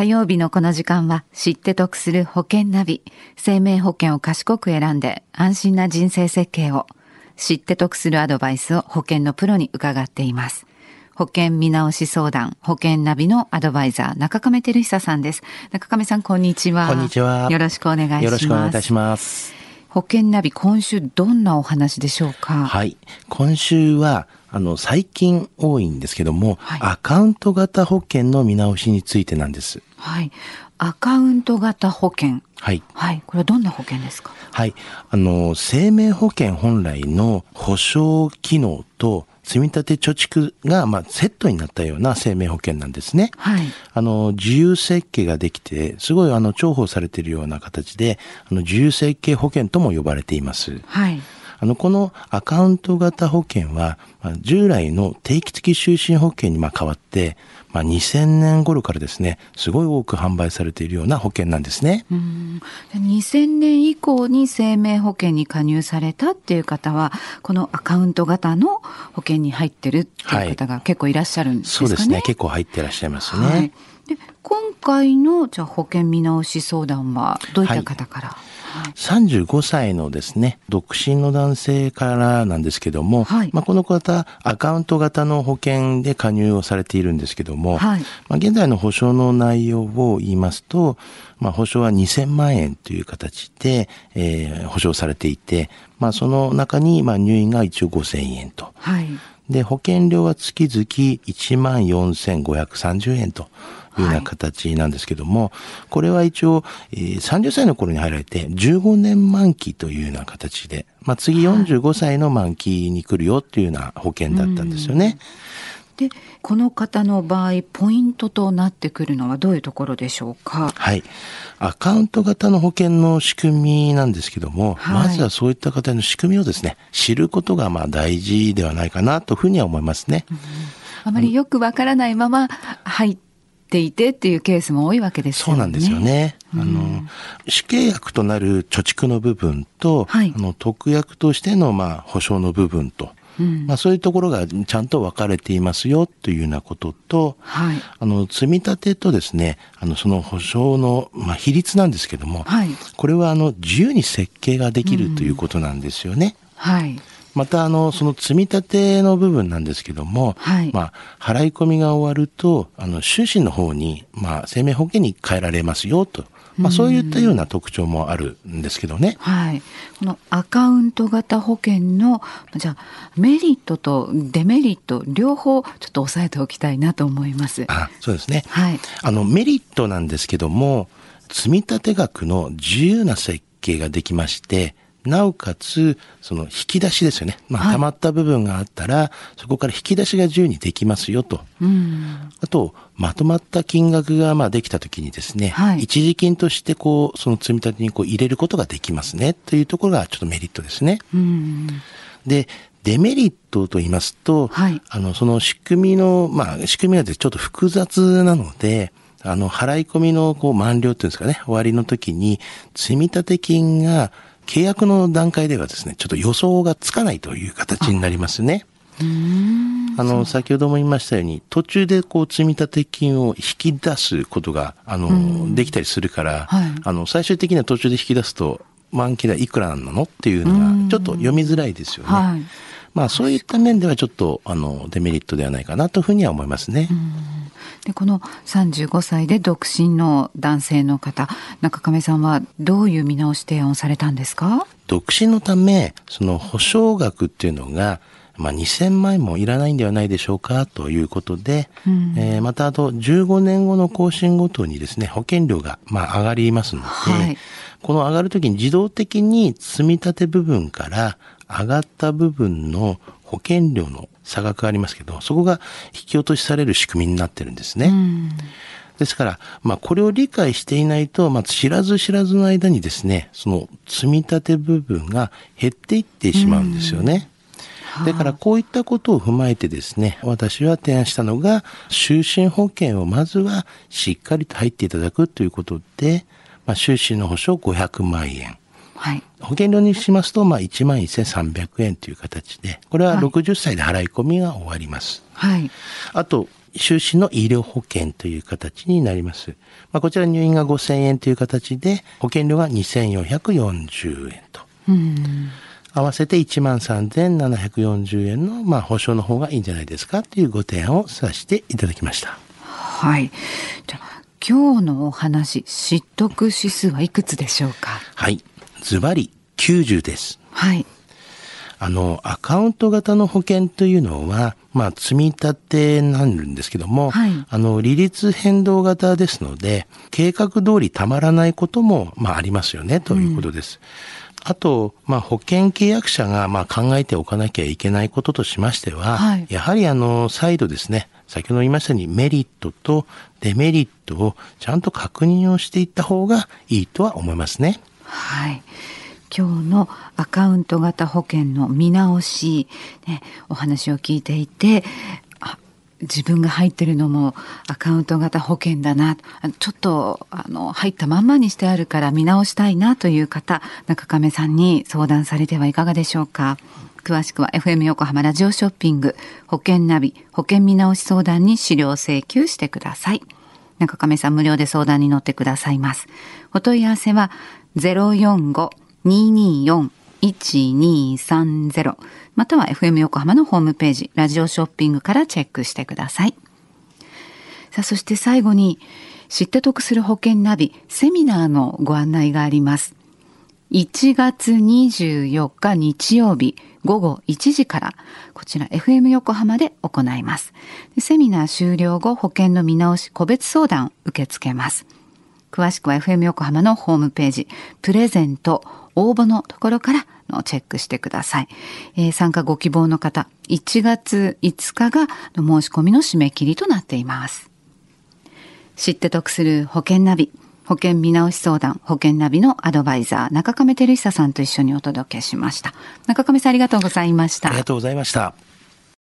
火曜日のこの時間は知って得する保険ナビ。生命保険を賢く選んで安心な人生設計を。知って得するアドバイスを保険のプロに伺っています。保険見直し相談、保険ナビのアドバイザー、中亀照久さんです。中亀さん、こんにちは。こんにちは。よろしくお願いします。よろしくお願いいたします。保険ナビ、今週どんなお話でしょうか？はい。今週は、あの、最近多いんですけども、はい、アカウント型保険の見直しについてなんです。はい。アカウント型保険。はい。はい。これはどんな保険ですか？はい。あの、生命保険本来の保証機能と積立貯蓄が、まあ、セットになったような生命保険なんですね。はい。あの、自由設計ができて、すごい、あの、重宝されているような形で、あの、自由設計保険とも呼ばれています。はい。あの、このアカウント型保険は、まあ、従来の定期的就寝保険にまあ変わって、まあ、2000年頃からですね、すごい多く販売されているような保険なんですね。うん2000年以降に生命保険に加入されたっていう方は、このアカウント型の保険に入ってるっていう方が結構いらっしゃるんですかね。はい、そうですね。結構入ってらっしゃいますね。はい、で今回のじゃあ保険見直し相談はどういった方から、はい。35歳のですね、独身の男性からなんですけども、はい、まあ、この方、アカウント型の保険で加入をされているんですけども、はい、まあ、現在の保証の内容を言いますと、まあ、保証は2000万円という形で、えー、保証されていて、まあ、その中に、まあ、入院が一応5000円と。はいで、保険料は月々14,530円というような形なんですけども、はい、これは一応、えー、30歳の頃に入られて15年満期というような形で、まあ、次45歳の満期に来るよっていうような保険だったんですよね。でこの方の場合ポイントとなってくるのはどういうところでしょうか？はい。アカウント型の保険の仕組みなんですけども、はい、まずはそういった方の仕組みをですね知ることがまあ大事ではないかなというふうには思いますね、うん、あまりよくわからないまま入っていてっていうケースも多いわけですよね。そうなんですよね。うん、あの、死刑役となる貯蓄の部分と、はい、あの特約としてのまあ保証の部分と、うん、まあ、そういうところがちゃんと分かれていますよというようなことと、はい、あの積み立てとですねあのその保証の、まあ、比率なんですけども、はい、これはあの自由に設計ができるということなんですよね。うん、はい。また、あの、その積み立ての部分なんですけども、はい、まあ、払い込みが終わると、あの、収支の方に、まあ、生命保険に変えられますよ、とまあ、そういったような特徴もあるんですけどね。はい。このアカウント型保険の、じゃあ、メリットとデメリット、両方ちょっと押さえておきたいなと思います。あそうですね。はい。あの、メリットなんですけども、積立額の自由な設計ができまして、なおかつ、その引き出しですよね。まあ、溜まった部分があったら、はい、そこから引き出しが自由にできますよと。うん、あと、まとまった金額がまあできたときにですね、はい、一時金としてこう、その積み立てにこう入れることができますね、というところがちょっとメリットですね。うん、で、デメリットと言いますと、はい、あの、その仕組みの、まあ、仕組みがちょっと複雑なので、あの、払い込みのこう満了っていうんですかね、終わりの時に、積立金が契約の段階ではですね、ちょっと予想がつかないという形になりますね。あの、先ほども言いましたように、途中でこう、積立金を引き出すことが、あの、できたりするから、はい、あの、最終的には途中で引き出すと、満期代いくらなの？っていうのが、ちょっと読みづらいですよね。はい、まあ、そういった面ではちょっと、あの、デメリットではないかなというふうには思いますね。でこの35歳で独身の男性の方中亀さんはどういう見直し提案をされたんですか？独身のためその保証額っていうのがまあ、2000万円もいらないんではないでしょうかということで、うん、えー、またあと15年後の更新ごとにですね、保険料がまあ上がりますので、はい、この上がるときに自動的に積み立て部分から上がった部分の保険料の差額がありますけど、そこが引き落としされる仕組みになってるんですね。うんですから、まあ、これを理解していないと、まあ、知らず知らずの間にですね、その積み立て部分が減っていってしまうんですよね。だからこういったことを踏まえてですね、私は提案したのが、就寝保険をまずはしっかりと入っていただくということで、まあ、就寝の保証500万円。はい、保険料にしますと、まあ、1万1300円という形で、これは60歳で払い込みが終わります。はい。あと、収支の医療保険という形になります。まあ、こちら入院が5000円という形で、保険料が2440円と。合わせて13,740円の、まあ、保証の方がいいんじゃないですかというご提案をさせていただきました。はい。じゃ今日のお話、知得指数はいくつでしょうか？はい。ズバリ90です。はい。あの、アカウント型の保険というのは、まあ、積み立てになるんですけども、はい、あの、利率変動型ですので、計画通りたまらないことも、まあ、ありますよね、ということです。うん、あと、まあ、保険契約者が、まあ、考えておかなきゃいけないこととしましては、はい、やはり、あの、再度ですね、先ほど言いましたようにメリットとデメリットをちゃんと確認をしていった方がいいとは思いますね。はい。今日のアカウント型保険の見直し、ね、お話を聞いていて、あ自分が入ってるのもアカウント型保険だな。ちょっと、あの、入ったまんまにしてあるから見直したいなという方、中亀さんに相談されてはいかがでしょうか。詳しくは FM 横浜ラジオショッピング保険ナビ保険見直し相談に資料請求してください。中亀さん無料で相談に乗ってくださいます。お問い合わせは045-224-1230または FM 横浜のホームページラジオショッピングからチェックしてください。さあ、そして最後に知って得する保険ナビセミナーのご案内があります。1月24日日曜日午後1時から、こちら FM 横浜で行います。セミナー終了後、保険の見直し個別相談受け付けます。詳しくは FM 横浜のホームページ、プレゼント、応募のところからのチェックしてください。えー、参加ご希望の方、1月5日が申し込みの締め切りとなっています。知って得する保険ナビ。保険見直し相談、保険ナビのアドバイザー、中亀照久さんと一緒にお届けしました。中亀さんありがとうございました。ありがとうございました。